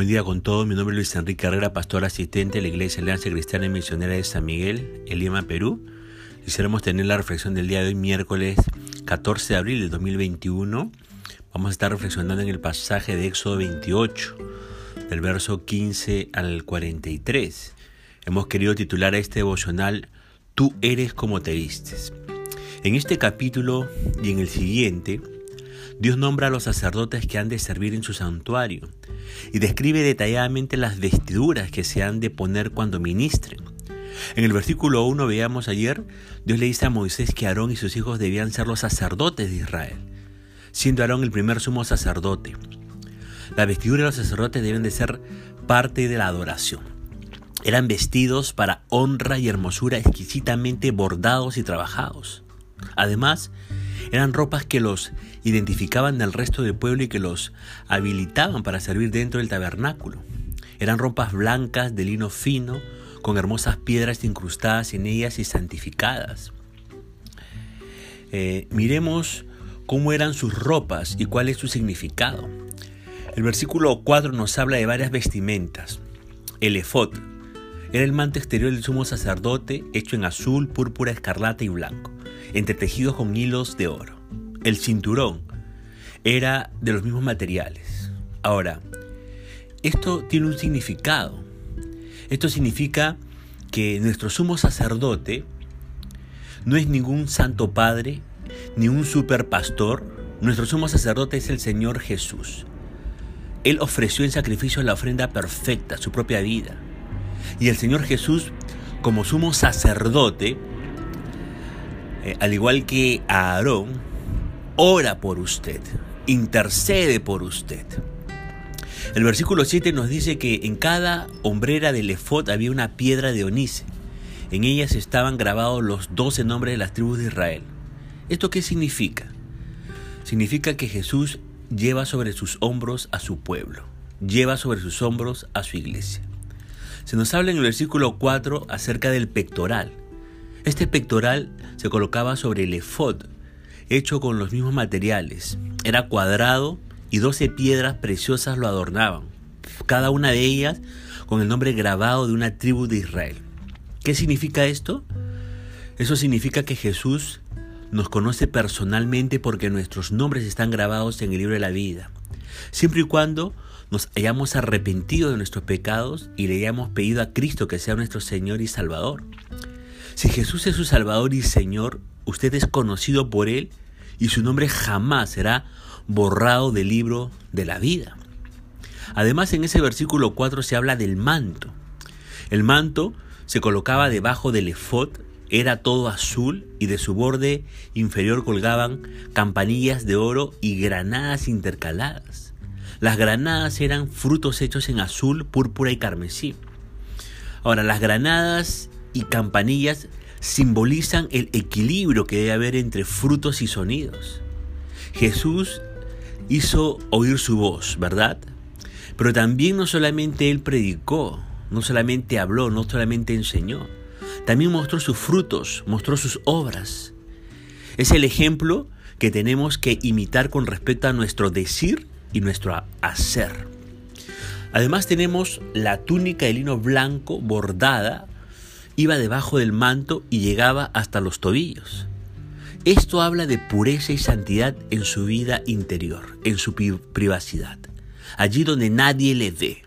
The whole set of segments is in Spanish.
Buen día con todos, mi nombre es Luis Enrique Herrera, pastor asistente de la Iglesia Alianza Cristiana y Misionera de San Miguel, en Lima, Perú. Quisiéramos tener la reflexión del día de hoy, miércoles 14 de abril del 2021. Vamos a estar reflexionando en el pasaje de Éxodo 28, del verso 15 al 43. Hemos querido titular a este devocional Tú eres como te vistes. En este capítulo y en el siguiente, Dios nombra a los sacerdotes que han de servir en su santuario y describe detalladamente las vestiduras que se han de poner cuando ministren. En el versículo 1 veíamos ayer, Dios le dice a Moisés que Aarón y sus hijos debían ser los sacerdotes de Israel, siendo Aarón el primer sumo sacerdote. La vestidura de los sacerdotes deben de ser parte de la adoración. Eran vestidos para honra y hermosura exquisitamente bordados y trabajados. Además, eran ropas que los identificaban del resto del pueblo y que los habilitaban para servir dentro del tabernáculo. Eran ropas blancas de lino fino, con hermosas piedras incrustadas en ellas y santificadas. Eh, miremos cómo eran sus ropas y cuál es su significado. El versículo 4 nos habla de varias vestimentas. El efod era el manto exterior del sumo sacerdote hecho en azul, púrpura, escarlata y blanco entretejidos con hilos de oro. El cinturón era de los mismos materiales. Ahora, esto tiene un significado. Esto significa que nuestro sumo sacerdote no es ningún santo padre, ni un super pastor. Nuestro sumo sacerdote es el Señor Jesús. Él ofreció en sacrificio la ofrenda perfecta, su propia vida. Y el Señor Jesús, como sumo sacerdote, eh, al igual que Aarón, ora por usted, intercede por usted. El versículo 7 nos dice que en cada hombrera del efod había una piedra de onice. En ellas estaban grabados los doce nombres de las tribus de Israel. ¿Esto qué significa? Significa que Jesús lleva sobre sus hombros a su pueblo, lleva sobre sus hombros a su iglesia. Se nos habla en el versículo 4 acerca del pectoral. Este pectoral se colocaba sobre el efod, hecho con los mismos materiales. Era cuadrado y doce piedras preciosas lo adornaban, cada una de ellas con el nombre grabado de una tribu de Israel. ¿Qué significa esto? Eso significa que Jesús nos conoce personalmente porque nuestros nombres están grabados en el libro de la vida. Siempre y cuando nos hayamos arrepentido de nuestros pecados y le hayamos pedido a Cristo que sea nuestro Señor y Salvador. Si Jesús es su Salvador y Señor, usted es conocido por Él y su nombre jamás será borrado del libro de la vida. Además, en ese versículo 4 se habla del manto. El manto se colocaba debajo del efod, era todo azul y de su borde inferior colgaban campanillas de oro y granadas intercaladas. Las granadas eran frutos hechos en azul, púrpura y carmesí. Ahora, las granadas y campanillas simbolizan el equilibrio que debe haber entre frutos y sonidos. Jesús hizo oír su voz, ¿verdad? Pero también no solamente él predicó, no solamente habló, no solamente enseñó, también mostró sus frutos, mostró sus obras. Es el ejemplo que tenemos que imitar con respecto a nuestro decir y nuestro hacer. Además tenemos la túnica de lino blanco bordada iba debajo del manto y llegaba hasta los tobillos. Esto habla de pureza y santidad en su vida interior, en su privacidad, allí donde nadie le ve.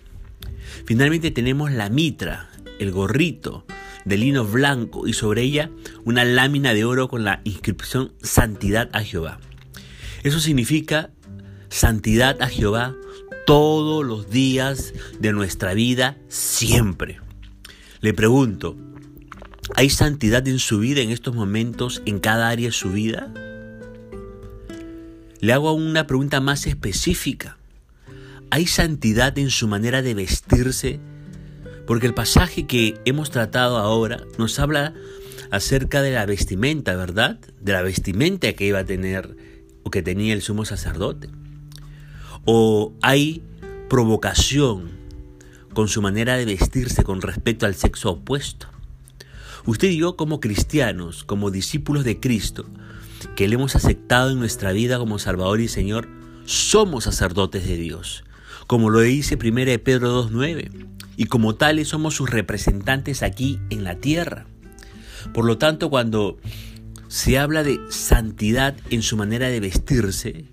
Finalmente tenemos la mitra, el gorrito de lino blanco y sobre ella una lámina de oro con la inscripción Santidad a Jehová. Eso significa santidad a Jehová todos los días de nuestra vida, siempre. Le pregunto, ¿Hay santidad en su vida en estos momentos, en cada área de su vida? Le hago una pregunta más específica. ¿Hay santidad en su manera de vestirse? Porque el pasaje que hemos tratado ahora nos habla acerca de la vestimenta, ¿verdad? De la vestimenta que iba a tener o que tenía el sumo sacerdote. ¿O hay provocación con su manera de vestirse con respecto al sexo opuesto? Usted y yo como cristianos, como discípulos de Cristo, que le hemos aceptado en nuestra vida como Salvador y Señor, somos sacerdotes de Dios. como lo dice 1 Pedro 2.9, y como tales somos sus representantes aquí en la tierra. Por lo tanto, cuando se habla de santidad en su manera de vestirse,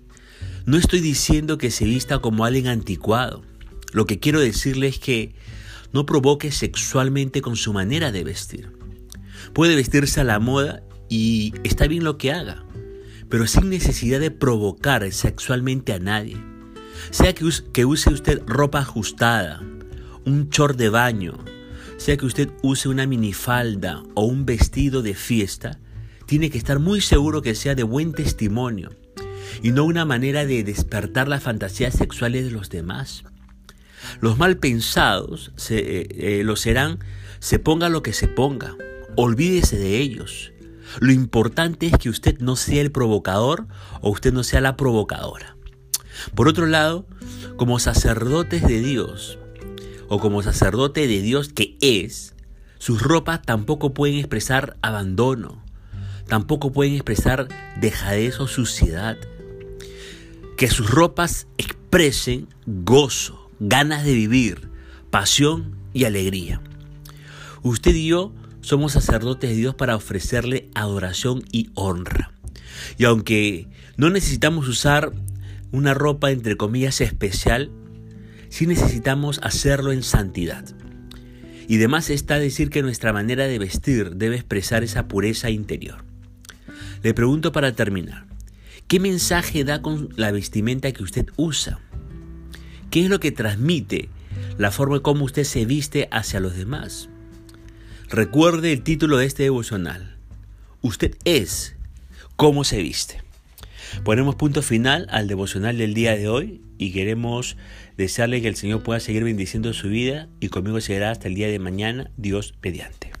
no estoy diciendo que se vista como alguien anticuado. Lo que quiero decirle es que no provoque sexualmente con su manera de vestir. Puede vestirse a la moda y está bien lo que haga, pero sin necesidad de provocar sexualmente a nadie. Sea que use, usted ropa ajustada, un short de baño, sea que usted use una minifalda o un vestido de fiesta, tiene que estar muy seguro que sea de buen testimonio y no una manera de despertar las fantasías sexuales de los demás. Los mal pensados se, eh, eh, lo serán, se ponga lo que se ponga. Olvídese de ellos. Lo importante es que usted no sea el provocador o usted no sea la provocadora. Por otro lado, como sacerdotes de Dios, o como sacerdote de Dios que es, sus ropas tampoco pueden expresar abandono, tampoco pueden expresar dejadez o suciedad. Que sus ropas expresen gozo, ganas de vivir, pasión y alegría. Usted y yo somos sacerdotes de Dios para ofrecerle adoración y honra. Y aunque no necesitamos usar una ropa entre comillas especial, sí necesitamos hacerlo en santidad. Y demás está decir que nuestra manera de vestir debe expresar esa pureza interior. Le pregunto para terminar, ¿qué mensaje da con la vestimenta que usted usa? ¿Qué es lo que transmite la forma como usted se viste hacia los demás? Recuerde el título de este devocional. Usted es como se viste. Ponemos punto final al devocional del día de hoy y queremos desearle que el Señor pueda seguir bendiciendo su vida y conmigo será hasta el día de mañana, Dios mediante.